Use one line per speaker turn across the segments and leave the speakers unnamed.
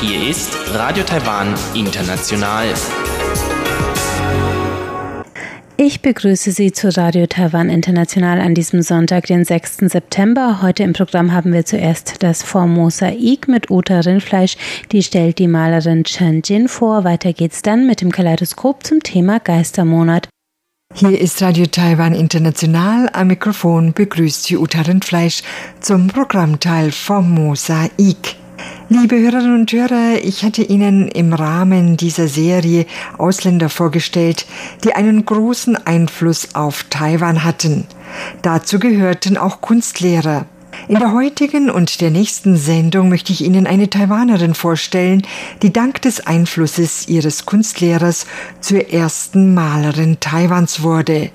Hier ist Radio Taiwan International.
Ich begrüße Sie zu Radio Taiwan International an diesem Sonntag, den 6. September. Heute im Programm haben wir zuerst das Formosaik mit Uta Rindfleisch. Die stellt die Malerin Chen Jin vor. Weiter geht's dann mit dem Kaleidoskop zum Thema Geistermonat.
Hier ist Radio Taiwan International. Am Mikrofon begrüßt Sie Uta Rindfleisch zum Programmteil Formosaik. Liebe Hörerinnen und Hörer, ich hatte Ihnen im Rahmen dieser Serie Ausländer vorgestellt, die einen großen Einfluss auf Taiwan hatten. Dazu gehörten auch Kunstlehrer. In der heutigen und der nächsten Sendung möchte ich Ihnen eine Taiwanerin vorstellen, die dank des Einflusses ihres Kunstlehrers zur ersten Malerin Taiwans wurde.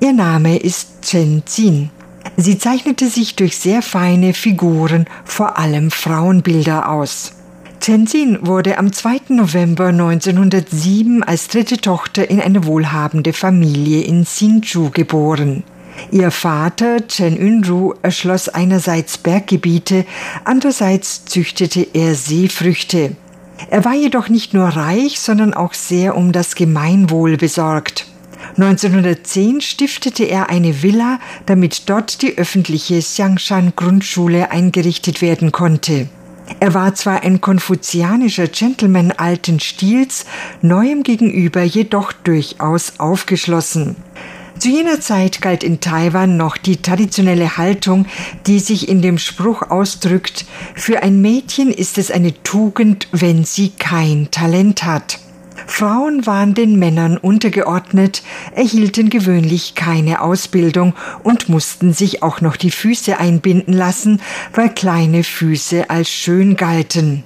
Ihr Name ist Chen Jin. Sie zeichnete sich durch sehr feine Figuren, vor allem Frauenbilder aus. Tenzin wurde am 2. November 1907 als dritte Tochter in eine wohlhabende Familie in Hsinchu geboren. Ihr Vater Chen Yunru erschloss einerseits Berggebiete, andererseits züchtete er Seefrüchte. Er war jedoch nicht nur reich, sondern auch sehr um das Gemeinwohl besorgt. 1910 stiftete er eine Villa, damit dort die öffentliche Xiangshan Grundschule eingerichtet werden konnte. Er war zwar ein konfuzianischer Gentleman alten Stils, neuem gegenüber jedoch durchaus aufgeschlossen. Zu jener Zeit galt in Taiwan noch die traditionelle Haltung, die sich in dem Spruch ausdrückt, für ein Mädchen ist es eine Tugend, wenn sie kein Talent hat. Frauen waren den Männern untergeordnet, erhielten gewöhnlich keine Ausbildung und mussten sich auch noch die Füße einbinden lassen, weil kleine Füße als schön galten.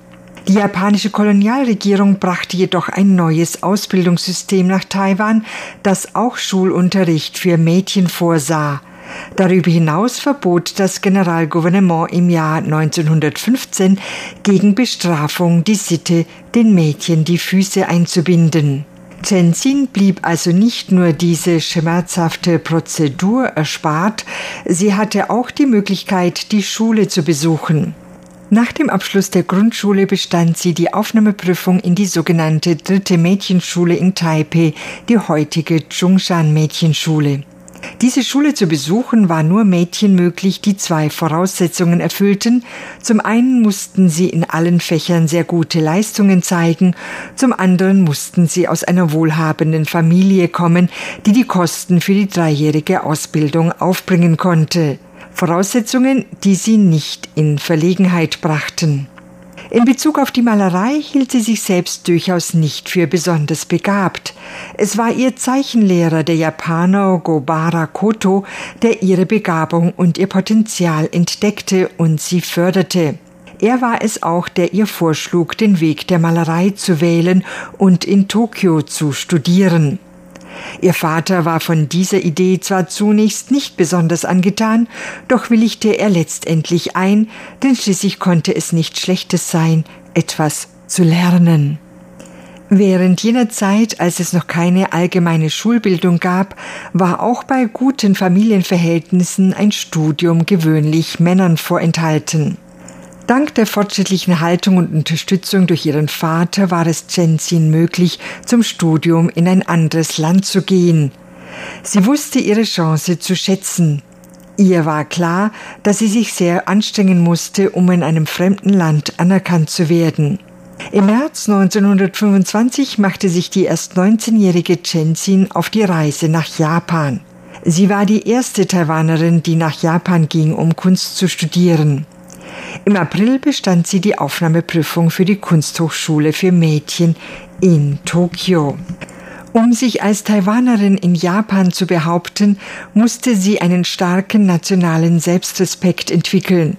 Die japanische Kolonialregierung brachte jedoch ein neues Ausbildungssystem nach Taiwan, das auch Schulunterricht für Mädchen vorsah. Darüber hinaus verbot das Generalgouvernement im Jahr 1915 gegen Bestrafung die Sitte, den Mädchen die Füße einzubinden. Tenzin blieb also nicht nur diese schmerzhafte Prozedur erspart, sie hatte auch die Möglichkeit, die Schule zu besuchen. Nach dem Abschluss der Grundschule bestand sie die Aufnahmeprüfung in die sogenannte dritte Mädchenschule in Taipei, die heutige Zhongshan Mädchenschule. Diese Schule zu besuchen war nur Mädchen möglich, die zwei Voraussetzungen erfüllten. Zum einen mussten sie in allen Fächern sehr gute Leistungen zeigen, zum anderen mussten sie aus einer wohlhabenden Familie kommen, die die Kosten für die dreijährige Ausbildung aufbringen konnte. Voraussetzungen, die sie nicht in Verlegenheit brachten. In Bezug auf die Malerei hielt sie sich selbst durchaus nicht für besonders begabt. Es war ihr Zeichenlehrer, der Japaner Gobara Koto, der ihre Begabung und ihr Potenzial entdeckte und sie förderte. Er war es auch, der ihr vorschlug, den Weg der Malerei zu wählen und in Tokio zu studieren. Ihr Vater war von dieser Idee zwar zunächst nicht besonders angetan, doch willigte er letztendlich ein, denn schließlich konnte es nicht Schlechtes sein, etwas zu lernen. Während jener Zeit, als es noch keine allgemeine Schulbildung gab, war auch bei guten Familienverhältnissen ein Studium gewöhnlich Männern vorenthalten. Dank der fortschrittlichen Haltung und Unterstützung durch ihren Vater war es Jensin möglich, zum Studium in ein anderes Land zu gehen. Sie wusste ihre Chance zu schätzen. Ihr war klar, dass sie sich sehr anstrengen musste, um in einem fremden Land anerkannt zu werden. Im März 1925 machte sich die erst 19-jährige Jensin auf die Reise nach Japan. Sie war die erste Taiwanerin, die nach Japan ging, um Kunst zu studieren. Im April bestand sie die Aufnahmeprüfung für die Kunsthochschule für Mädchen in Tokio. Um sich als Taiwanerin in Japan zu behaupten, musste sie einen starken nationalen Selbstrespekt entwickeln.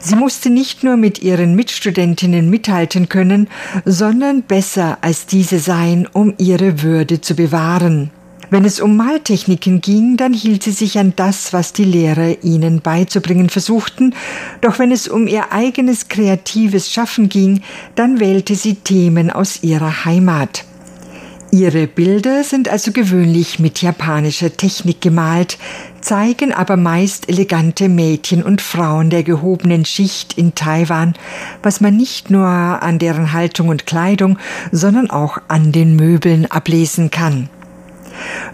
Sie musste nicht nur mit ihren Mitstudentinnen mithalten können, sondern besser als diese sein, um ihre Würde zu bewahren. Wenn es um Maltechniken ging, dann hielt sie sich an das, was die Lehrer ihnen beizubringen versuchten, doch wenn es um ihr eigenes kreatives Schaffen ging, dann wählte sie Themen aus ihrer Heimat. Ihre Bilder sind also gewöhnlich mit japanischer Technik gemalt, zeigen aber meist elegante Mädchen und Frauen der gehobenen Schicht in Taiwan, was man nicht nur an deren Haltung und Kleidung, sondern auch an den Möbeln ablesen kann.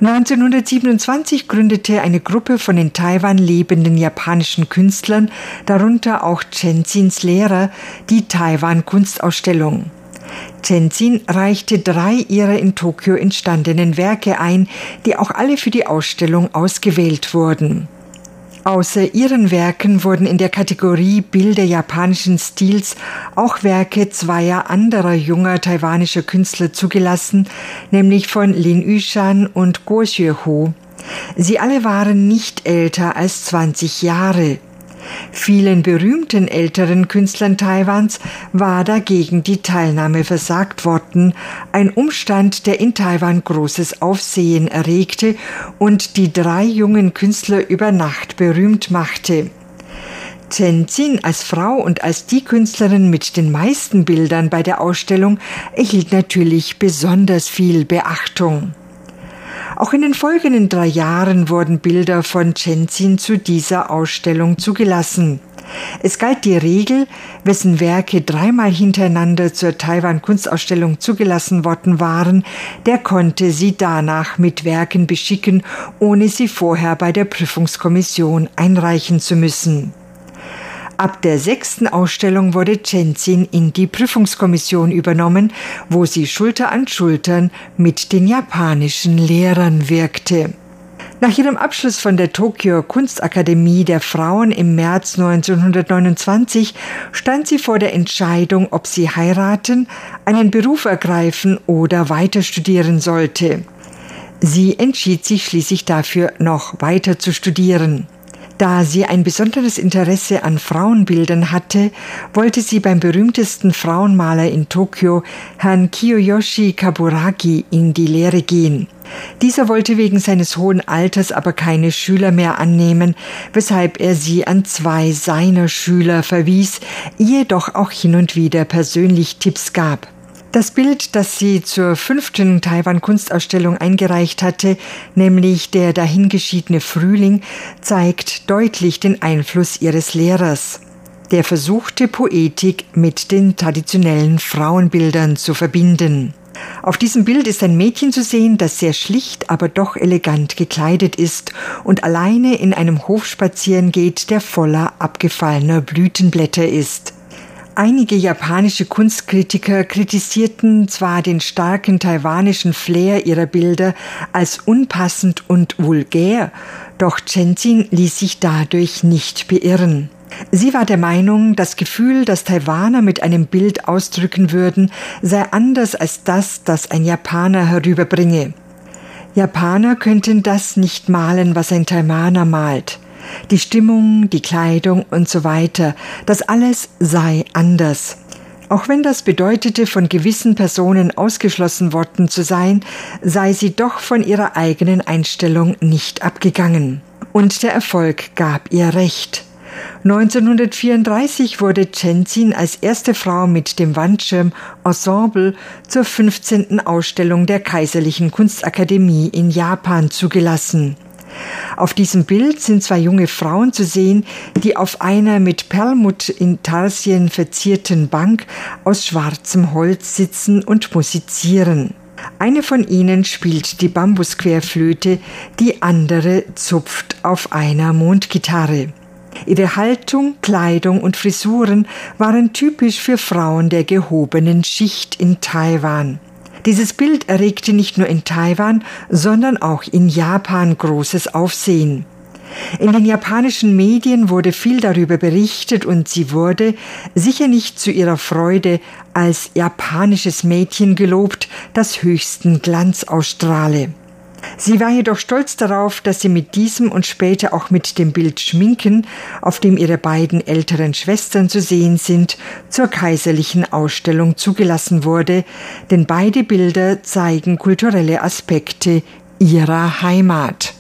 1927 gründete eine Gruppe von in Taiwan lebenden japanischen Künstlern, darunter auch Chenzins Lehrer, die Taiwan Kunstausstellung. Tenzin reichte drei ihrer in Tokio entstandenen Werke ein, die auch alle für die Ausstellung ausgewählt wurden. Außer ihren Werken wurden in der Kategorie Bilder japanischen Stils auch Werke zweier anderer junger taiwanischer Künstler zugelassen, nämlich von Lin Yushan und Guo Xuehu. Sie alle waren nicht älter als 20 Jahre. Vielen berühmten älteren Künstlern Taiwans war dagegen die Teilnahme versagt worden, ein Umstand, der in Taiwan großes Aufsehen erregte und die drei jungen Künstler über Nacht berühmt machte. Chen Tenzin als Frau und als die Künstlerin mit den meisten Bildern bei der Ausstellung erhielt natürlich besonders viel Beachtung. Auch in den folgenden drei Jahren wurden Bilder von Chenzin zu dieser Ausstellung zugelassen. Es galt die Regel, wessen Werke dreimal hintereinander zur Taiwan Kunstausstellung zugelassen worden waren, der konnte sie danach mit Werken beschicken, ohne sie vorher bei der Prüfungskommission einreichen zu müssen. Ab der sechsten Ausstellung wurde Chenzin in die Prüfungskommission übernommen, wo sie Schulter an Schultern mit den japanischen Lehrern wirkte. Nach ihrem Abschluss von der Tokio Kunstakademie der Frauen im März 1929 stand sie vor der Entscheidung, ob sie heiraten, einen Beruf ergreifen oder weiter studieren sollte. Sie entschied sich schließlich dafür, noch weiter zu studieren. Da sie ein besonderes Interesse an Frauenbildern hatte, wollte sie beim berühmtesten Frauenmaler in Tokio, Herrn Kiyoyoshi Kaburagi, in die Lehre gehen. Dieser wollte wegen seines hohen Alters aber keine Schüler mehr annehmen, weshalb er sie an zwei seiner Schüler verwies, ihr doch auch hin und wieder persönlich Tipps gab. Das Bild, das sie zur fünften Taiwan-Kunstausstellung eingereicht hatte, nämlich der dahingeschiedene Frühling, zeigt deutlich den Einfluss ihres Lehrers. Der versuchte Poetik mit den traditionellen Frauenbildern zu verbinden. Auf diesem Bild ist ein Mädchen zu sehen, das sehr schlicht, aber doch elegant gekleidet ist und alleine in einem Hof spazieren geht, der voller abgefallener Blütenblätter ist. Einige japanische Kunstkritiker kritisierten zwar den starken taiwanischen Flair ihrer Bilder als unpassend und vulgär, doch Chenzin ließ sich dadurch nicht beirren. Sie war der Meinung, das Gefühl, das Taiwaner mit einem Bild ausdrücken würden, sei anders als das, das ein Japaner herüberbringe. Japaner könnten das nicht malen, was ein Taiwaner malt die Stimmung, die Kleidung und so weiter, das alles sei anders. Auch wenn das bedeutete, von gewissen Personen ausgeschlossen worden zu sein, sei sie doch von ihrer eigenen Einstellung nicht abgegangen. Und der Erfolg gab ihr recht. 1934 wurde Chenzin als erste Frau mit dem Wandschirm Ensemble zur 15. Ausstellung der Kaiserlichen Kunstakademie in Japan zugelassen. Auf diesem Bild sind zwei junge Frauen zu sehen, die auf einer mit Perlmutt-Intarsien verzierten Bank aus schwarzem Holz sitzen und musizieren. Eine von ihnen spielt die Bambusquerflöte, die andere zupft auf einer Mondgitarre. Ihre Haltung, Kleidung und Frisuren waren typisch für Frauen der gehobenen Schicht in Taiwan. Dieses Bild erregte nicht nur in Taiwan, sondern auch in Japan großes Aufsehen. In den japanischen Medien wurde viel darüber berichtet und sie wurde, sicher nicht zu ihrer Freude, als japanisches Mädchen gelobt, das höchsten Glanz ausstrahle. Sie war jedoch stolz darauf, dass sie mit diesem und später auch mit dem Bild Schminken, auf dem ihre beiden älteren Schwestern zu sehen sind, zur kaiserlichen Ausstellung zugelassen wurde, denn beide Bilder zeigen kulturelle Aspekte ihrer Heimat.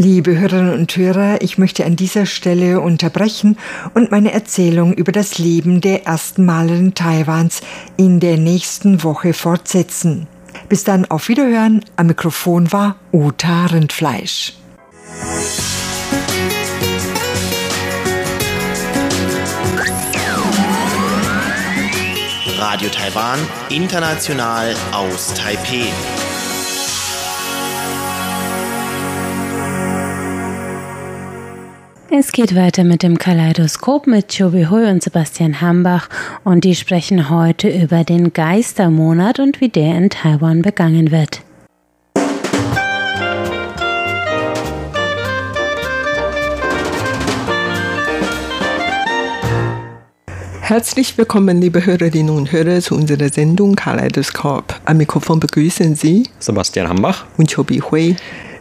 Liebe Hörerinnen und Hörer, ich möchte an dieser Stelle unterbrechen und meine Erzählung über das Leben der ersten Malerin Taiwans in der nächsten Woche fortsetzen. Bis dann auf Wiederhören. Am Mikrofon war Uta Rindfleisch.
Radio Taiwan, international aus Taipeh.
Es geht weiter mit dem Kaleidoskop mit Chobi Hui und Sebastian Hambach und die sprechen heute über den Geistermonat und wie der in Taiwan begangen wird.
Herzlich willkommen, liebe Hörerinnen und Hörer, zu unserer Sendung Kaleidoskop. Am Mikrofon begrüßen Sie
Sebastian Hambach
und Chobi Hui.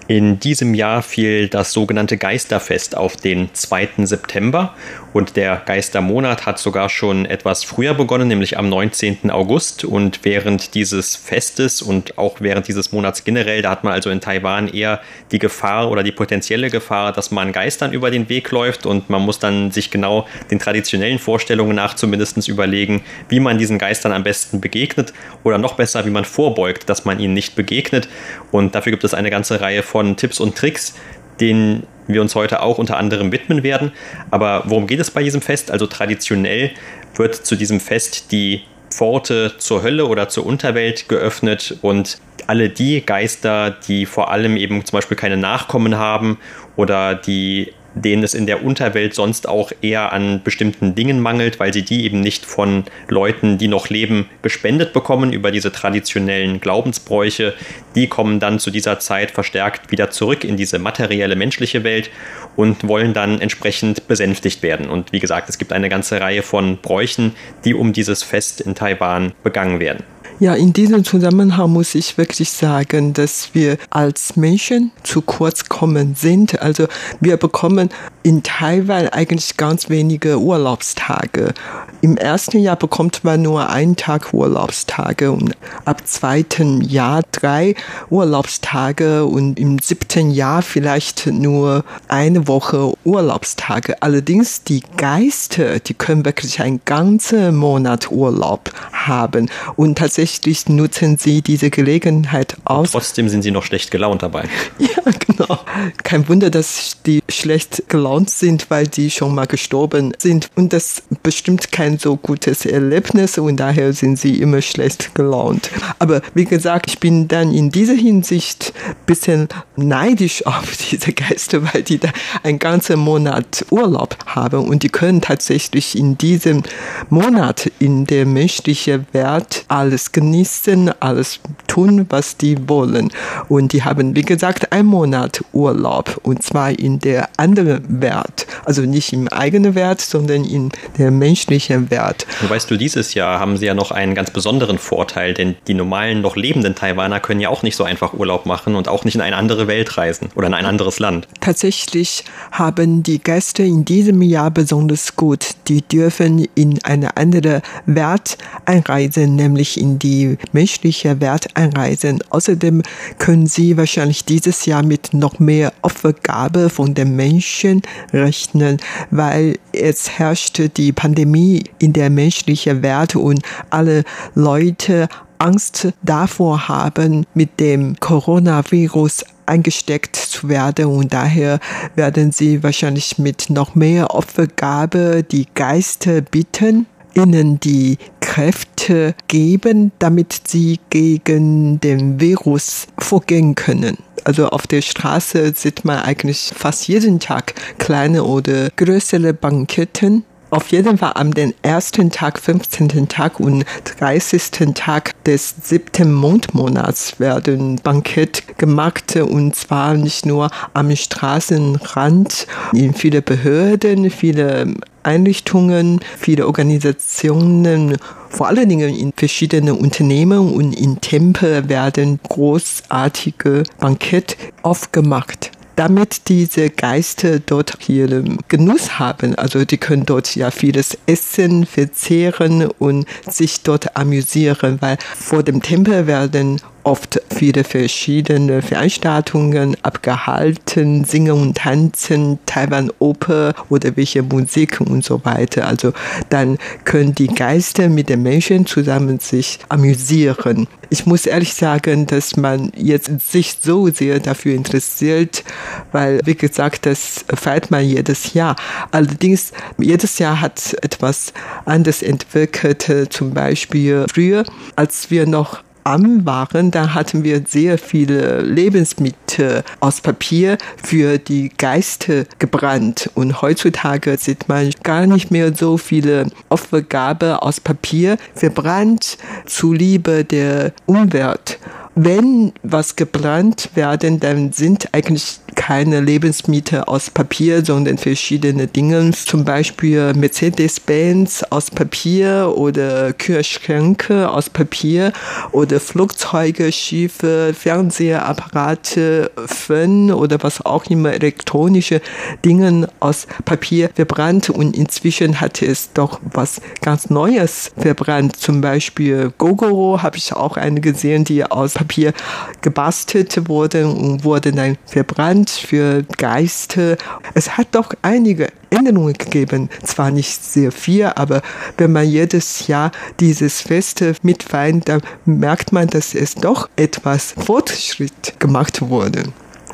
In diesem Jahr fiel das sogenannte Geisterfest auf den 2. September und der Geistermonat hat sogar schon etwas früher begonnen, nämlich am 19. August. Und während dieses Festes und auch während dieses Monats generell, da hat man also in Taiwan eher die Gefahr oder die potenzielle Gefahr, dass man Geistern über den Weg läuft und man muss dann sich genau den traditionellen Vorstellungen nach zumindest überlegen, wie man diesen Geistern am besten begegnet oder noch besser, wie man vorbeugt, dass man ihnen nicht begegnet. Und dafür gibt es eine ganze Reihe von von Tipps und Tricks, denen wir uns heute auch unter anderem widmen werden. Aber worum geht es bei diesem Fest? Also traditionell wird zu diesem Fest die Pforte zur Hölle oder zur Unterwelt geöffnet und alle die Geister, die vor allem eben zum Beispiel keine Nachkommen haben oder die denen es in der Unterwelt sonst auch eher an bestimmten Dingen mangelt, weil sie die eben nicht von Leuten, die noch leben, gespendet bekommen über diese traditionellen Glaubensbräuche. Die kommen dann zu dieser Zeit verstärkt wieder zurück in diese materielle menschliche Welt und wollen dann entsprechend besänftigt werden. Und wie gesagt, es gibt eine ganze Reihe von Bräuchen, die um dieses Fest in Taiwan begangen werden.
Ja, in diesem Zusammenhang muss ich wirklich sagen, dass wir als Menschen zu kurz kommen sind. Also wir bekommen in Taiwan eigentlich ganz wenige Urlaubstage. Im ersten Jahr bekommt man nur einen Tag Urlaubstage und ab zweiten Jahr drei Urlaubstage und im siebten Jahr vielleicht nur eine Woche Urlaubstage. Allerdings die Geister, die können wirklich einen ganzen Monat Urlaub haben und tatsächlich tatsächlich nutzen sie diese Gelegenheit aus.
Und trotzdem sind sie noch schlecht gelaunt dabei.
Ja, genau. Kein Wunder, dass die schlecht gelaunt sind, weil die schon mal gestorben sind. Und das bestimmt kein so gutes Erlebnis und daher sind sie immer schlecht gelaunt. Aber wie gesagt, ich bin dann in dieser Hinsicht ein bisschen neidisch auf diese Geister, weil die da einen ganzen Monat Urlaub haben und die können tatsächlich in diesem Monat in der menschlichen Welt alles genießen, alles tun, was die wollen. Und die haben, wie gesagt, einen Monat Urlaub und zwar in der anderen Welt. Also nicht im eigenen Welt, sondern in der menschlichen Welt.
Und weißt du, dieses Jahr haben sie ja noch einen ganz besonderen Vorteil, denn die normalen, noch lebenden Taiwaner können ja auch nicht so einfach Urlaub machen und auch nicht in eine andere Welt reisen oder in ein anderes Land.
Tatsächlich haben die Gäste in diesem Jahr besonders gut. Die dürfen in eine andere Welt einreisen, nämlich in die die menschliche Wert einreisen. Außerdem können sie wahrscheinlich dieses Jahr mit noch mehr Opfergabe von den Menschen rechnen, weil es herrschte die Pandemie in der menschlichen Welt und alle Leute Angst davor haben, mit dem Coronavirus eingesteckt zu werden und daher werden sie wahrscheinlich mit noch mehr Opfergabe die Geister bitten ihnen die Kräfte geben, damit sie gegen den Virus vorgehen können. Also auf der Straße sieht man eigentlich fast jeden Tag kleine oder größere Banketten auf jeden Fall am den ersten Tag, 15. Tag und 30. Tag des siebten Mondmonats werden Bankett gemacht und zwar nicht nur am Straßenrand, in viele Behörden, viele Einrichtungen, viele Organisationen, vor allen Dingen in verschiedenen Unternehmen und in Tempel werden großartige Bankett aufgemacht damit diese Geister dort ihren Genuss haben. Also die können dort ja vieles essen, verzehren und sich dort amüsieren, weil vor dem Tempel werden oft viele verschiedene Veranstaltungen abgehalten, Singen und Tanzen, Taiwan Oper oder welche Musik und so weiter. Also dann können die Geister mit den Menschen zusammen sich amüsieren. Ich muss ehrlich sagen, dass man jetzt sich so sehr dafür interessiert, weil, wie gesagt, das feiert man jedes Jahr. Allerdings, jedes Jahr hat etwas anderes entwickelt. Zum Beispiel früher, als wir noch arm waren, da hatten wir sehr viele Lebensmittel aus Papier für die Geister gebrannt. Und heutzutage sieht man gar nicht mehr so viele Opfergabe aus Papier verbrannt zuliebe der Umwelt wenn was gebrannt werden, dann sind eigentlich keine Lebensmittel aus Papier, sondern verschiedene Dinge, zum Beispiel Mercedes-Benz aus Papier oder Kühlschränke aus Papier oder Flugzeuge, Schiffe, Fernsehapparate, Föhn oder was auch immer, elektronische Dinge aus Papier verbrannt und inzwischen hat es doch was ganz Neues verbrannt. Zum Beispiel Gogoro habe ich auch eine gesehen, die aus Papier gebastelt wurden und wurden dann verbrannt für Geister. Es hat doch einige Änderungen gegeben. Zwar nicht sehr viel, aber wenn man jedes Jahr dieses Feste mitfeiert, dann merkt man, dass es doch etwas Fortschritt gemacht wurde.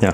Ja,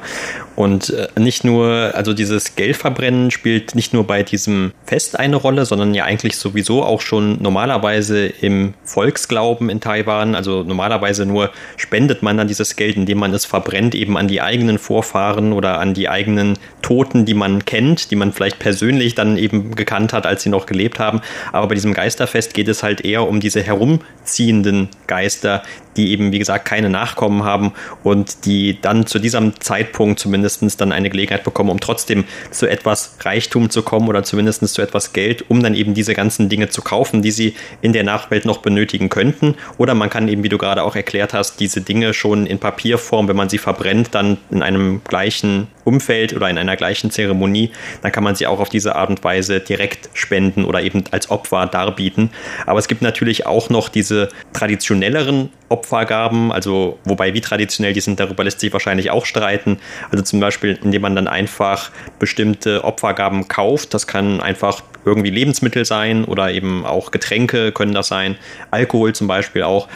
und äh, nicht nur, also dieses Geldverbrennen spielt nicht nur bei diesem Fest eine Rolle, sondern ja eigentlich sowieso auch schon normalerweise im Volksglauben in Taiwan. Also normalerweise nur spendet man dann dieses Geld, indem man es verbrennt, eben an die eigenen Vorfahren oder an die eigenen Toten, die man kennt, die man vielleicht persönlich dann eben gekannt hat, als sie noch gelebt haben. Aber bei diesem Geisterfest geht es halt eher um diese herumziehenden Geister, die eben, wie gesagt, keine Nachkommen haben und die dann zu diesem Zeitpunkt zumindest zumindest dann eine Gelegenheit bekommen, um trotzdem zu etwas Reichtum zu kommen oder zumindest zu etwas Geld, um dann eben diese ganzen Dinge zu kaufen, die sie in der Nachwelt noch benötigen könnten. Oder man kann eben, wie du gerade auch erklärt hast, diese Dinge schon in Papierform, wenn man sie verbrennt, dann in einem gleichen Umfeld oder in einer gleichen Zeremonie, dann kann man sie auch auf diese Art und Weise direkt spenden oder eben als Opfer darbieten. Aber es gibt natürlich auch noch diese traditionelleren Opfergaben, also wobei wie traditionell die sind, darüber lässt sich wahrscheinlich auch streiten. Also zum Beispiel, indem man dann einfach bestimmte Opfergaben kauft. Das kann einfach irgendwie Lebensmittel sein oder eben auch Getränke können das sein, Alkohol zum Beispiel auch,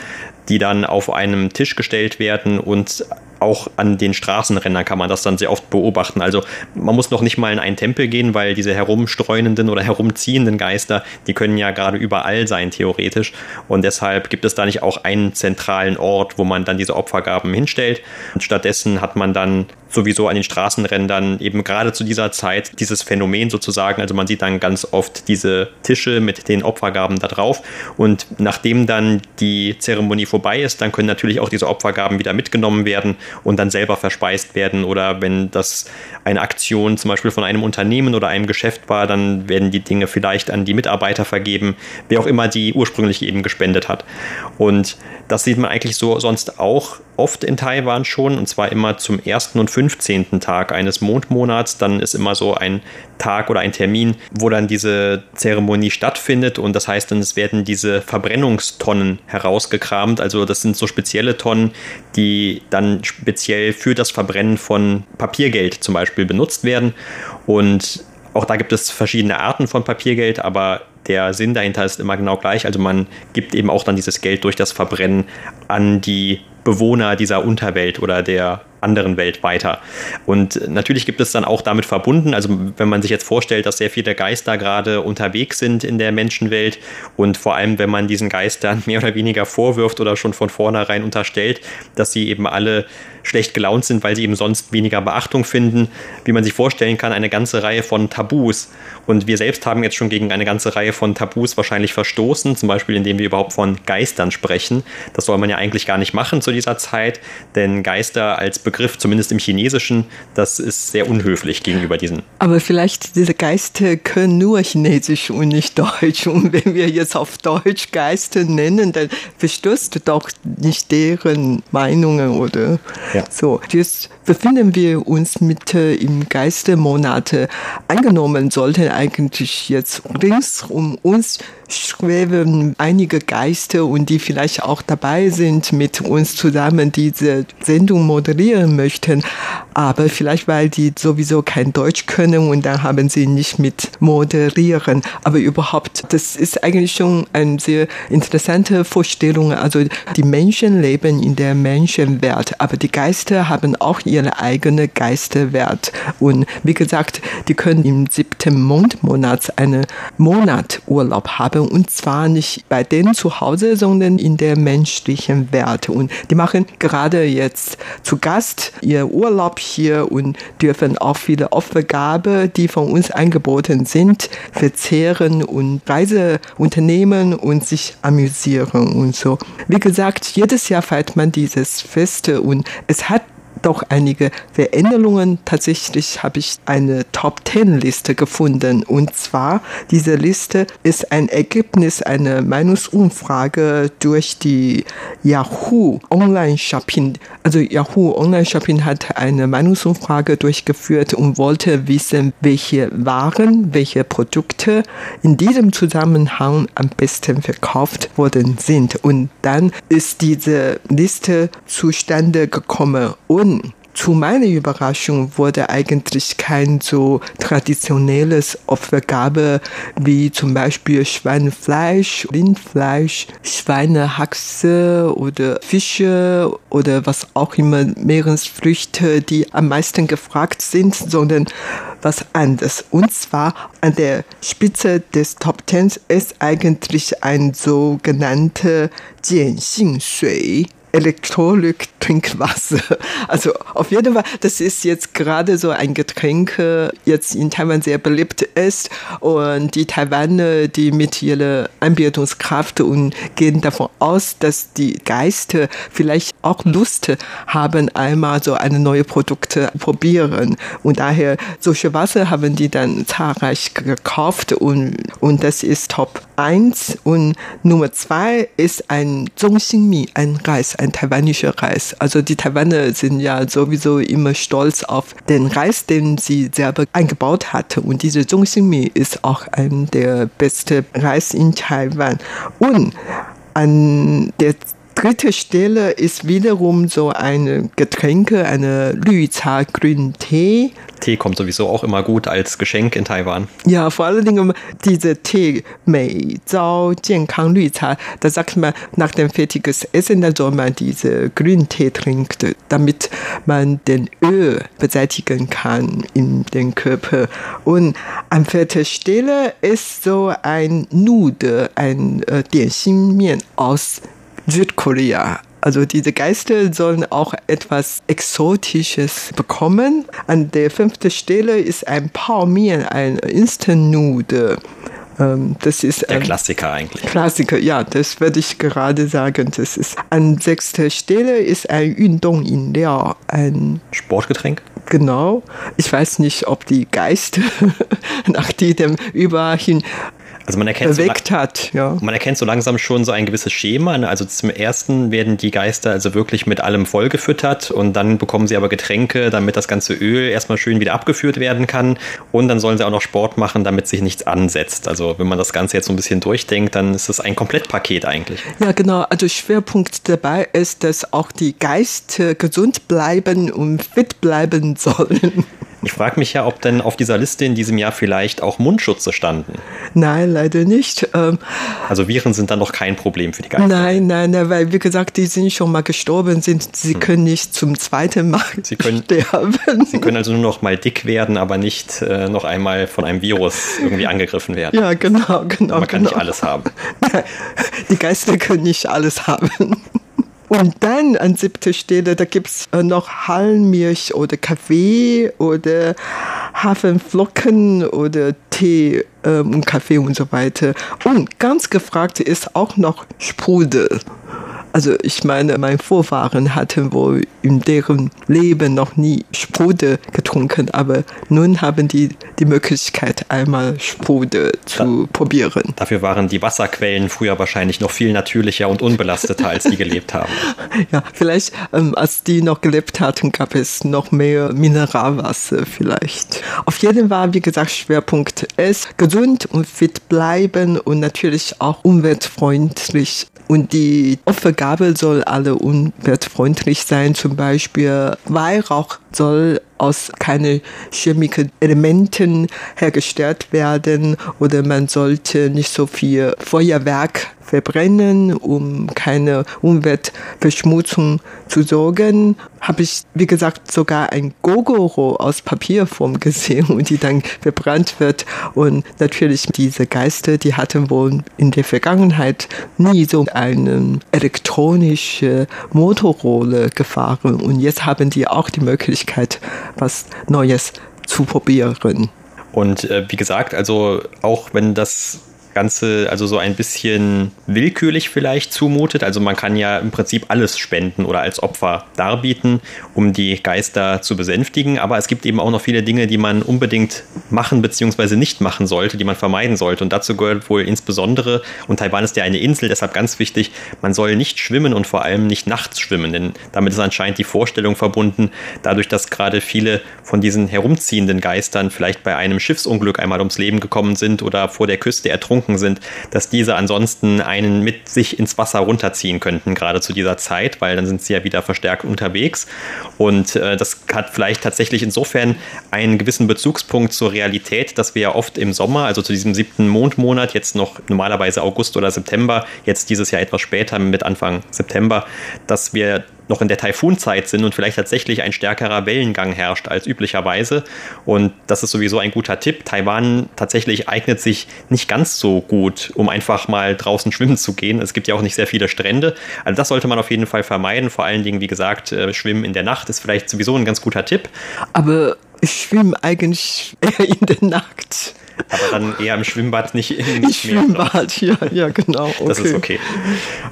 die dann auf einem Tisch gestellt werden und auch an den Straßenrändern kann man das dann sehr oft beobachten. Also man muss noch nicht mal in einen Tempel gehen, weil diese herumstreunenden oder herumziehenden Geister, die können ja gerade überall sein, theoretisch. Und deshalb gibt es da nicht auch einen zentralen Ort, wo man dann diese Opfergaben hinstellt. Und stattdessen hat man dann sowieso an den Straßenrändern eben gerade zu dieser Zeit dieses Phänomen sozusagen. Also man sieht dann ganz oft diese Tische mit den Opfergaben da drauf. Und nachdem dann die Zeremonie vorbei ist, dann können natürlich auch diese Opfergaben wieder mitgenommen werden und dann selber verspeist werden. Oder wenn das eine Aktion zum Beispiel von einem Unternehmen oder einem Geschäft war, dann werden die Dinge vielleicht an die Mitarbeiter vergeben, wer auch immer die ursprünglich eben gespendet hat. Und das sieht man eigentlich so sonst auch oft in Taiwan schon, und zwar immer zum ersten und fünfzehnten Tag eines Mondmonats. Dann ist immer so ein Tag oder ein Termin, wo dann diese Zeremonie stattfindet. Und das heißt dann, es werden diese Verbrennungstonnen herausgekramt. Also das sind so spezielle Tonnen, die dann speziell für das Verbrennen von Papiergeld zum Beispiel benutzt werden. Und auch da gibt es verschiedene Arten von Papiergeld, aber der Sinn dahinter ist immer genau gleich. Also man gibt eben auch dann dieses Geld durch das Verbrennen an die Bewohner dieser Unterwelt oder der anderen Welt weiter. Und natürlich gibt es dann auch damit verbunden, also wenn man sich jetzt vorstellt, dass sehr viele Geister gerade unterwegs sind in der Menschenwelt und vor allem, wenn man diesen Geistern mehr oder weniger vorwirft oder schon von vornherein unterstellt, dass sie eben alle schlecht gelaunt sind, weil sie eben sonst weniger Beachtung finden, wie man sich vorstellen kann, eine ganze Reihe von Tabus. Und wir selbst haben jetzt schon gegen eine ganze Reihe von Tabus wahrscheinlich verstoßen, zum Beispiel indem wir überhaupt von Geistern sprechen. Das soll man ja eigentlich gar nicht machen zu dieser Zeit, denn Geister als Begriff zumindest im Chinesischen, das ist sehr unhöflich gegenüber diesen.
Aber vielleicht diese Geister können nur Chinesisch und nicht Deutsch. Und wenn wir jetzt auf Deutsch Geister nennen, dann verstößt doch nicht deren Meinungen oder
Ja.
So, jetzt befinden wir uns Mitte im Geistermonate. Angenommen sollten eigentlich jetzt rings um uns schweben einige Geister und die vielleicht auch dabei sind, mit uns zusammen diese Sendung moderieren möchten. Aber vielleicht, weil die sowieso kein Deutsch können und dann haben sie nicht mit moderieren. Aber überhaupt, das ist eigentlich schon eine sehr interessante Vorstellung. Also die Menschen leben in der Menschenwelt, aber die Geister haben auch ihre eigene Geisterwelt. Und wie gesagt, die können im siebten Mondmonat einen Monaturlaub haben und zwar nicht bei denen zu Hause, sondern in der menschlichen Welt. Und die machen gerade jetzt zu Gast ihr Urlaub hier und dürfen auch viele Aufgaben, die von uns angeboten sind, verzehren und Reise unternehmen und sich amüsieren und so. Wie gesagt, jedes Jahr feiert man dieses Fest und es hat doch einige Veränderungen. Tatsächlich habe ich eine Top Ten Liste gefunden. Und zwar, diese Liste ist ein Ergebnis einer Meinungsumfrage durch die Yahoo Online Shopping. Also Yahoo Online Shopping hat eine Meinungsumfrage durchgeführt und wollte wissen, welche Waren, welche Produkte in diesem Zusammenhang am besten verkauft worden sind. Und dann ist diese Liste zustande gekommen. Und zu meiner Überraschung wurde eigentlich kein so traditionelles Opfergabe wie zum Beispiel Schweinefleisch, Rindfleisch, Schweinehaxe oder Fische oder was auch immer Meeresfrüchte, die am meisten gefragt sind, sondern was anderes. Und zwar an der Spitze des Top Tens ist eigentlich ein sogenannter Jianxing-Shui. Elektrolyk-Trinkwasser. Also auf jeden Fall, das ist jetzt gerade so ein Getränk, jetzt in Taiwan sehr beliebt ist und die Taiwaner, die mit ihrer Anbindungskraft und gehen davon aus, dass die Geister vielleicht auch Lust haben, einmal so eine neue Produkte probieren und daher solche Wasser haben die dann zahlreich gekauft und, und das ist Top 1 und Nummer 2 ist ein Zhongxingmi, ein Reis, ein taiwanischer Reis. Also die Taiwaner sind ja sowieso immer stolz auf den Reis, den sie selber eingebaut hatte. Und diese Zhongxingmi ist auch ein der besten Reis in Taiwan. Und an der dritte Stelle ist wiederum so ein Getränke, eine Lücha Grün Tee.
Tee kommt sowieso auch immer gut als Geschenk in Taiwan.
Ja, vor allen Dingen diese Tee, Mei Zao Jiankang Lücha, da sagt man, nach dem fertigen Essen, dann soll man diese Grüntee trinken, damit man den Öl beseitigen kann in den Körper. Und an vierter Stelle ist so ein Nude, ein äh, Dianxin-Mian aus Südkorea. Also diese Geister sollen auch etwas Exotisches bekommen. An der fünften Stelle ist ein Pao Mian, ein Instant Nude. Ähm, das ist
der Klassiker eigentlich.
Klassiker, ja, das würde ich gerade sagen. Das ist an sechster Stelle ist ein Yundong Inliao, ein
Sportgetränk.
Genau. Ich weiß nicht, ob die Geister nach diesem überall hin
also man erkennt,
bewegt so hat, ja.
man erkennt so langsam schon so ein gewisses Schema. Ne? Also zum ersten werden die Geister also wirklich mit allem vollgefüttert und dann bekommen sie aber Getränke, damit das ganze Öl erstmal schön wieder abgeführt werden kann. Und dann sollen sie auch noch Sport machen, damit sich nichts ansetzt. Also wenn man das Ganze jetzt so ein bisschen durchdenkt, dann ist das ein Komplettpaket eigentlich.
Ja, genau. Also Schwerpunkt dabei ist, dass auch die Geister gesund bleiben und fit bleiben sollen.
Ich frage mich ja, ob denn auf dieser Liste in diesem Jahr vielleicht auch Mundschutze standen.
Nein, leider nicht. Ähm,
also Viren sind dann doch kein Problem für die Geister.
Nein, nein, nein, weil wie gesagt, die sind schon mal gestorben, sind, sie hm. können nicht zum zweiten Mal
sie können,
sterben.
Sie können also nur noch mal dick werden, aber nicht äh, noch einmal von einem Virus irgendwie angegriffen werden.
Ja, genau, genau.
Man kann
genau.
nicht alles haben.
Die Geister können nicht alles haben. Und dann an siebter Stelle, da gibt's äh, noch Hallenmilch oder Kaffee oder Hafenflocken oder Tee ähm, und Kaffee und so weiter. Und ganz gefragt ist auch noch Sprudel. Also ich meine, mein Vorfahren hatten wohl in deren Leben noch nie Sprudel getrunken, aber nun haben die die Möglichkeit, einmal Sprudel zu da, probieren.
Dafür waren die Wasserquellen früher wahrscheinlich noch viel natürlicher und unbelasteter, als die gelebt haben.
Ja, vielleicht ähm, als die noch gelebt hatten, gab es noch mehr Mineralwasser vielleicht. Auf jeden Fall, wie gesagt, Schwerpunkt ist gesund und fit bleiben und natürlich auch umweltfreundlich und die Opfergabe soll alle umweltfreundlich sein. Zum Beispiel Weihrauch soll aus keine chemischen Elementen hergestellt werden oder man sollte nicht so viel Feuerwerk verbrennen, um keine Umweltverschmutzung zu sorgen. Habe ich, wie gesagt, sogar ein Gogoro aus Papierform gesehen und die dann verbrannt wird. Und natürlich diese Geister, die hatten wohl in der Vergangenheit nie so eine elektronische Motorrolle gefahren. Und jetzt haben die auch die Möglichkeit, was Neues zu probieren.
Und äh, wie gesagt, also auch wenn das Ganze also so ein bisschen willkürlich vielleicht zumutet. Also man kann ja im Prinzip alles spenden oder als Opfer darbieten, um die Geister zu besänftigen. Aber es gibt eben auch noch viele Dinge, die man unbedingt machen bzw. nicht machen sollte, die man vermeiden sollte. Und dazu gehört wohl insbesondere, und Taiwan ist ja eine Insel, deshalb ganz wichtig, man soll nicht schwimmen und vor allem nicht nachts schwimmen. Denn damit ist anscheinend die Vorstellung verbunden, dadurch, dass gerade viele von diesen herumziehenden Geistern vielleicht bei einem Schiffsunglück einmal ums Leben gekommen sind oder vor der Küste ertrunken ertrunken sind, dass diese ansonsten einen mit sich ins Wasser runterziehen könnten, gerade zu dieser Zeit, weil dann sind sie ja wieder verstärkt unterwegs. Und äh, das hat vielleicht tatsächlich insofern einen gewissen Bezugspunkt zur Realität, dass wir ja oft im Sommer, also zu diesem siebten Mondmonat, jetzt noch normalerweise August oder September, jetzt dieses Jahr etwas später mit Anfang September, dass wir noch in der Taifunzeit sind und vielleicht tatsächlich ein stärkerer Wellengang herrscht als üblicherweise. Und das ist sowieso ein guter Tipp. Taiwan tatsächlich eignet sich nicht ganz so gut, um einfach mal draußen schwimmen zu gehen. Es gibt ja auch nicht sehr viele Strände. Also das sollte man auf jeden Fall vermeiden. Vor allen Dingen, wie gesagt, äh, Schwimmen in der Nacht ist vielleicht sowieso ein ganz guter Tipp.
Aber ich schwimme eigentlich eher in der Nacht.
Aber dann eher im Schwimmbad, nicht im
Meer. Schwimmbad, ja, ja, genau.
Okay. Das ist okay.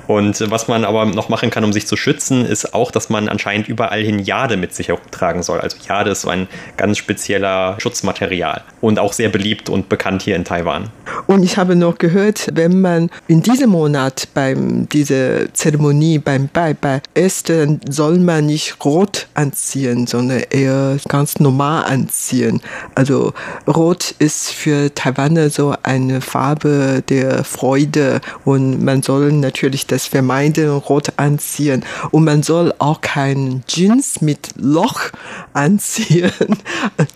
Und äh, was man aber noch machen kann, um sich zu schützen, ist auch, dass man anscheinend überall hin Jade mit sich herumtragen soll. Also Jade ist so ein ganz spezieller Schutzmaterial und auch sehr beliebt und bekannt hier in Taiwan.
Und ich habe noch gehört, wenn man in diesem Monat beim dieser Zeremonie beim Bai Bai ist, dann soll man nicht rot anziehen, sondern eher ganz normal anziehen. Also rot ist für Taiwaner so eine Farbe der Freude und man soll natürlich das vermeiden, rot anziehen und man soll auch kein Jeans mit Loch anziehen.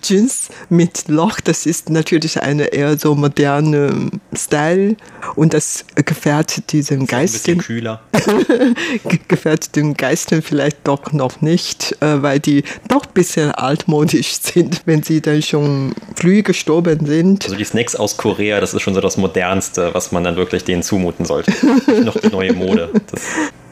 Jeans mit Loch, das ist natürlich eine eher so moderne Style und das gefährdet diesen Geisten. Ein
kühler.
gefährdet den Geisten vielleicht doch noch nicht, äh, weil die doch ein bisschen altmodisch sind, wenn sie dann schon früh gestorben sind.
Also die Snacks aus Korea, das ist schon so das Modernste, was man dann wirklich denen zumuten sollte. Nicht noch die neue Mode. Das,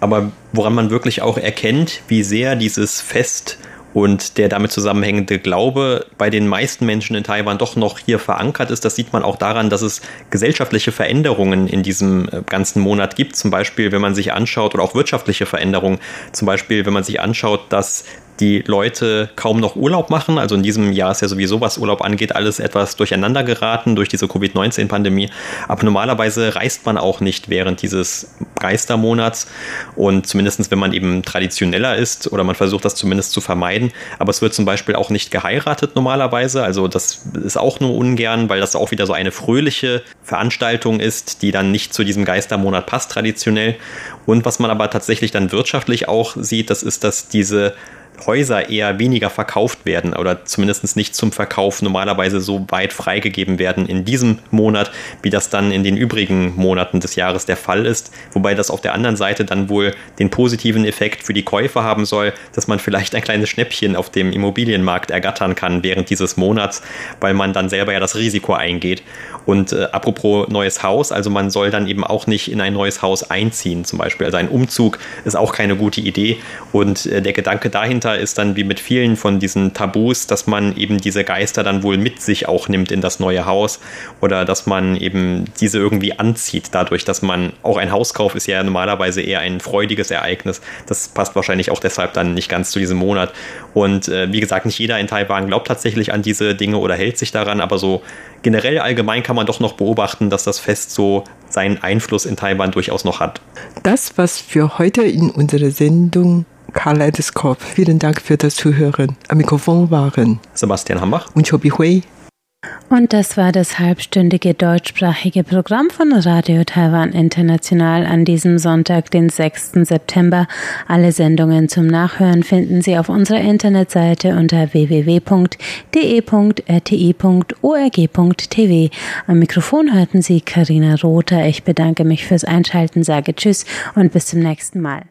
aber woran man wirklich auch erkennt, wie sehr dieses Fest und der damit zusammenhängende Glaube bei den meisten Menschen in Taiwan doch noch hier verankert ist. Das sieht man auch daran, dass es gesellschaftliche Veränderungen in diesem äh, ganzen Monat gibt. Zum Beispiel, wenn man sich anschaut, oder auch wirtschaftliche Veränderungen. Zum Beispiel, wenn man sich anschaut, dass die Leute kaum noch Urlaub machen. Also in diesem Jahr ist ja sowieso, was Urlaub angeht, alles etwas durcheinander geraten durch diese Covid-19-Pandemie. Aber normalerweise reist man auch nicht während dieses Geistermonats und zumindest wenn man eben traditioneller ist oder man versucht das zumindest zu vermeiden. Aber es wird zum Beispiel auch nicht geheiratet normalerweise. Also das ist auch nur ungern, weil das auch wieder so eine fröhliche Veranstaltung ist, die dann nicht zu diesem Geistermonat passt traditionell. Und was man aber tatsächlich dann wirtschaftlich auch sieht, das ist, dass diese Häuser eher weniger verkauft werden oder zumindest nicht zum Verkauf normalerweise so weit freigegeben werden in diesem Monat, wie das dann in den übrigen Monaten des Jahres der Fall ist. Wobei das auf der anderen Seite dann wohl den positiven Effekt für die Käufer haben soll, dass man vielleicht ein kleines Schnäppchen auf dem Immobilienmarkt ergattern kann während dieses Monats, weil man dann selber ja das Risiko eingeht. Und äh, apropos neues Haus, also man soll dann eben auch nicht in ein neues Haus einziehen zum Beispiel. Also ein Umzug ist auch keine gute Idee. Und äh, der Gedanke dahinter Ist dann wie mit vielen von diesen Tabus, dass man eben diese Geister dann wohl mit sich auch nimmt in das neue Haus oder dass man eben diese irgendwie anzieht, dadurch, dass man auch ein Hauskauf ist ja normalerweise eher ein freudiges Ereignis. Das passt wahrscheinlich auch deshalb dann nicht ganz zu diesem Monat. Und äh, wie gesagt, nicht jeder in Taiwan glaubt tatsächlich an diese Dinge oder hält sich daran, aber so generell allgemein kann man doch noch beobachten, dass das Fest so seinen Einfluss in Taiwan durchaus noch hat.
Das, was für heute in unserer Sendung Karl Eideskopf. Vielen Dank für das Zuhören. Am Mikrofon waren
Sebastian Hambach
und Chobi Hui.
Und das war das halbstündige deutschsprachige Programm von Radio Taiwan International an diesem Sonntag, den 6. September. Alle Sendungen zum Nachhören finden Sie auf unserer Internetseite unter www.de.rti.org.tv. Am Mikrofon hörten Sie Karina Rother. Ich bedanke mich fürs Einschalten, sage Tschüss und bis zum nächsten Mal.